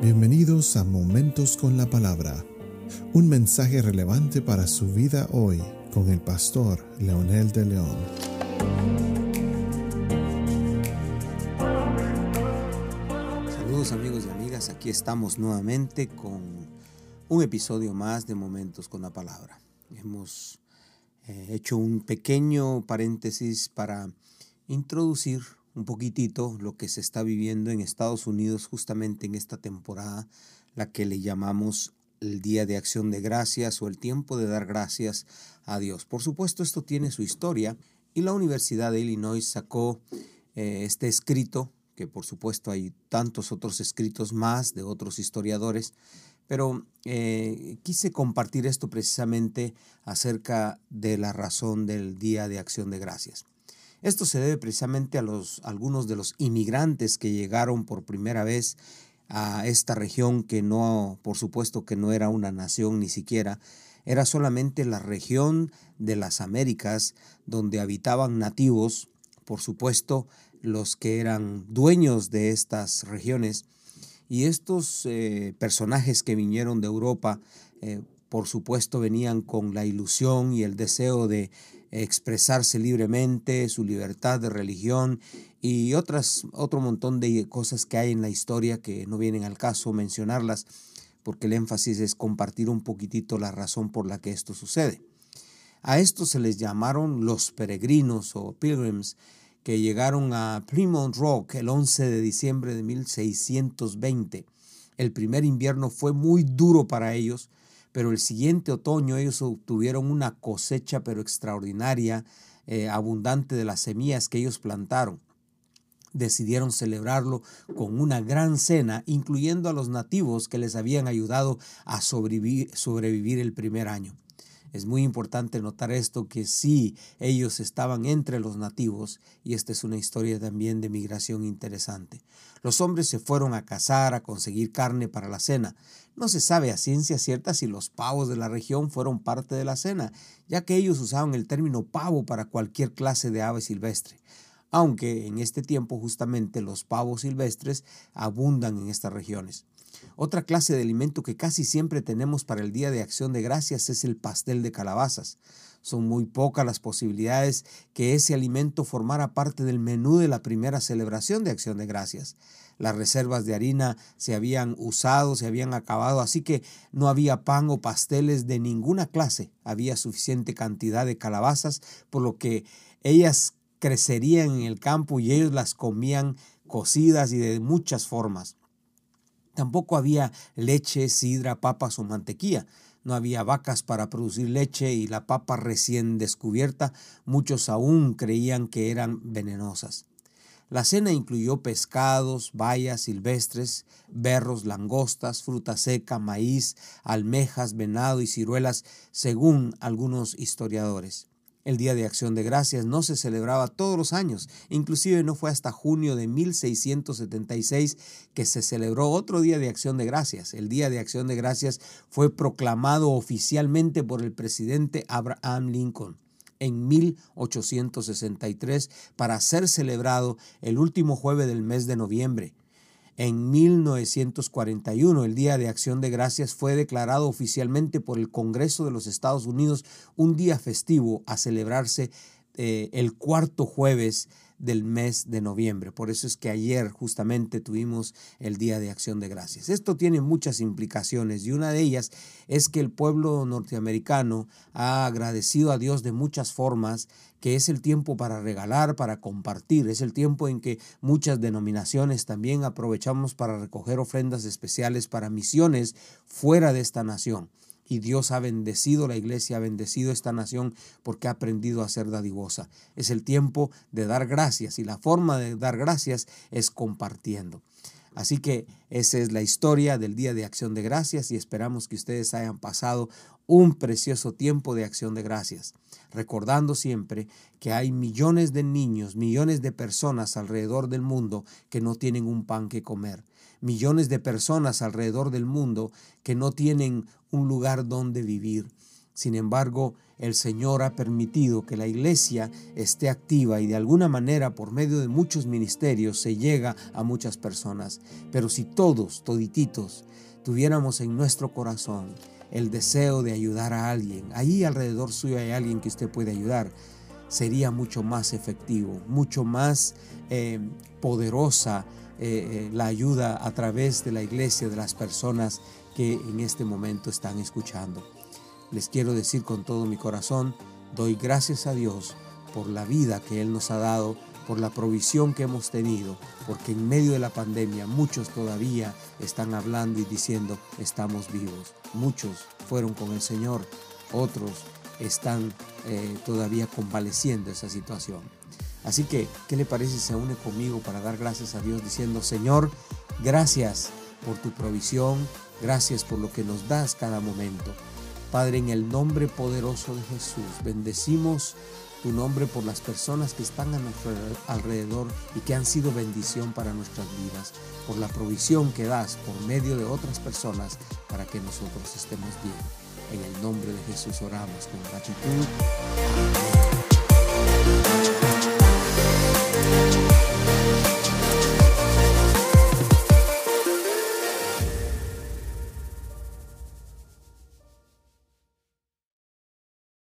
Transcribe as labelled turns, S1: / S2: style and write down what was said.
S1: Bienvenidos a Momentos con la Palabra, un mensaje relevante para su vida hoy con el pastor Leonel de León.
S2: Saludos amigos y amigas, aquí estamos nuevamente con un episodio más de Momentos con la Palabra. Hemos eh, hecho un pequeño paréntesis para introducir un poquitito lo que se está viviendo en Estados Unidos justamente en esta temporada, la que le llamamos el Día de Acción de Gracias o el tiempo de dar gracias a Dios. Por supuesto, esto tiene su historia y la Universidad de Illinois sacó eh, este escrito, que por supuesto hay tantos otros escritos más de otros historiadores, pero eh, quise compartir esto precisamente acerca de la razón del Día de Acción de Gracias. Esto se debe precisamente a los, algunos de los inmigrantes que llegaron por primera vez a esta región que no, por supuesto que no era una nación ni siquiera, era solamente la región de las Américas donde habitaban nativos, por supuesto los que eran dueños de estas regiones. Y estos eh, personajes que vinieron de Europa, eh, por supuesto, venían con la ilusión y el deseo de expresarse libremente, su libertad de religión y otras, otro montón de cosas que hay en la historia que no vienen al caso mencionarlas, porque el énfasis es compartir un poquitito la razón por la que esto sucede. A esto se les llamaron los peregrinos o pilgrims, que llegaron a Plymouth Rock el 11 de diciembre de 1620. El primer invierno fue muy duro para ellos, pero el siguiente otoño ellos obtuvieron una cosecha pero extraordinaria, eh, abundante de las semillas que ellos plantaron. Decidieron celebrarlo con una gran cena, incluyendo a los nativos que les habían ayudado a sobrevivir, sobrevivir el primer año. Es muy importante notar esto, que sí, ellos estaban entre los nativos, y esta es una historia también de migración interesante. Los hombres se fueron a cazar, a conseguir carne para la cena. No se sabe a ciencia cierta si los pavos de la región fueron parte de la cena, ya que ellos usaban el término pavo para cualquier clase de ave silvestre aunque en este tiempo justamente los pavos silvestres abundan en estas regiones. Otra clase de alimento que casi siempre tenemos para el Día de Acción de Gracias es el pastel de calabazas. Son muy pocas las posibilidades que ese alimento formara parte del menú de la primera celebración de Acción de Gracias. Las reservas de harina se habían usado, se habían acabado, así que no había pan o pasteles de ninguna clase. Había suficiente cantidad de calabazas, por lo que ellas crecerían en el campo y ellos las comían cocidas y de muchas formas. Tampoco había leche, sidra, papas o mantequilla. No había vacas para producir leche y la papa recién descubierta muchos aún creían que eran venenosas. La cena incluyó pescados, bayas silvestres, berros, langostas, fruta seca, maíz, almejas, venado y ciruelas, según algunos historiadores. El Día de Acción de Gracias no se celebraba todos los años, inclusive no fue hasta junio de 1676 que se celebró otro Día de Acción de Gracias. El Día de Acción de Gracias fue proclamado oficialmente por el presidente Abraham Lincoln en 1863 para ser celebrado el último jueves del mes de noviembre. En 1941, el Día de Acción de Gracias fue declarado oficialmente por el Congreso de los Estados Unidos un día festivo a celebrarse eh, el cuarto jueves del mes de noviembre. Por eso es que ayer justamente tuvimos el Día de Acción de Gracias. Esto tiene muchas implicaciones y una de ellas es que el pueblo norteamericano ha agradecido a Dios de muchas formas, que es el tiempo para regalar, para compartir, es el tiempo en que muchas denominaciones también aprovechamos para recoger ofrendas especiales para misiones fuera de esta nación y Dios ha bendecido, la iglesia ha bendecido esta nación porque ha aprendido a ser dadivosa. Es el tiempo de dar gracias y la forma de dar gracias es compartiendo. Así que esa es la historia del Día de Acción de Gracias y esperamos que ustedes hayan pasado un precioso tiempo de acción de gracias, recordando siempre que hay millones de niños, millones de personas alrededor del mundo que no tienen un pan que comer, millones de personas alrededor del mundo que no tienen un lugar donde vivir. Sin embargo, el Señor ha permitido que la iglesia esté activa y de alguna manera por medio de muchos ministerios se llega a muchas personas. Pero si todos, todititos, tuviéramos en nuestro corazón el deseo de ayudar a alguien, ahí alrededor suyo hay alguien que usted puede ayudar, sería mucho más efectivo, mucho más eh, poderosa eh, eh, la ayuda a través de la iglesia, de las personas que en este momento están escuchando. Les quiero decir con todo mi corazón, doy gracias a Dios por la vida que Él nos ha dado, por la provisión que hemos tenido, porque en medio de la pandemia muchos todavía están hablando y diciendo estamos vivos. Muchos fueron con el Señor, otros están eh, todavía convaleciendo esa situación. Así que, ¿qué le parece se une conmigo para dar gracias a Dios diciendo, Señor, gracias por tu provisión, gracias por lo que nos das cada momento. Padre, en el nombre poderoso de Jesús, bendecimos tu nombre por las personas que están a nuestro alrededor y que han sido bendición para nuestras vidas, por la provisión que das por medio de otras personas para que nosotros estemos bien. En el nombre de Jesús oramos con gratitud.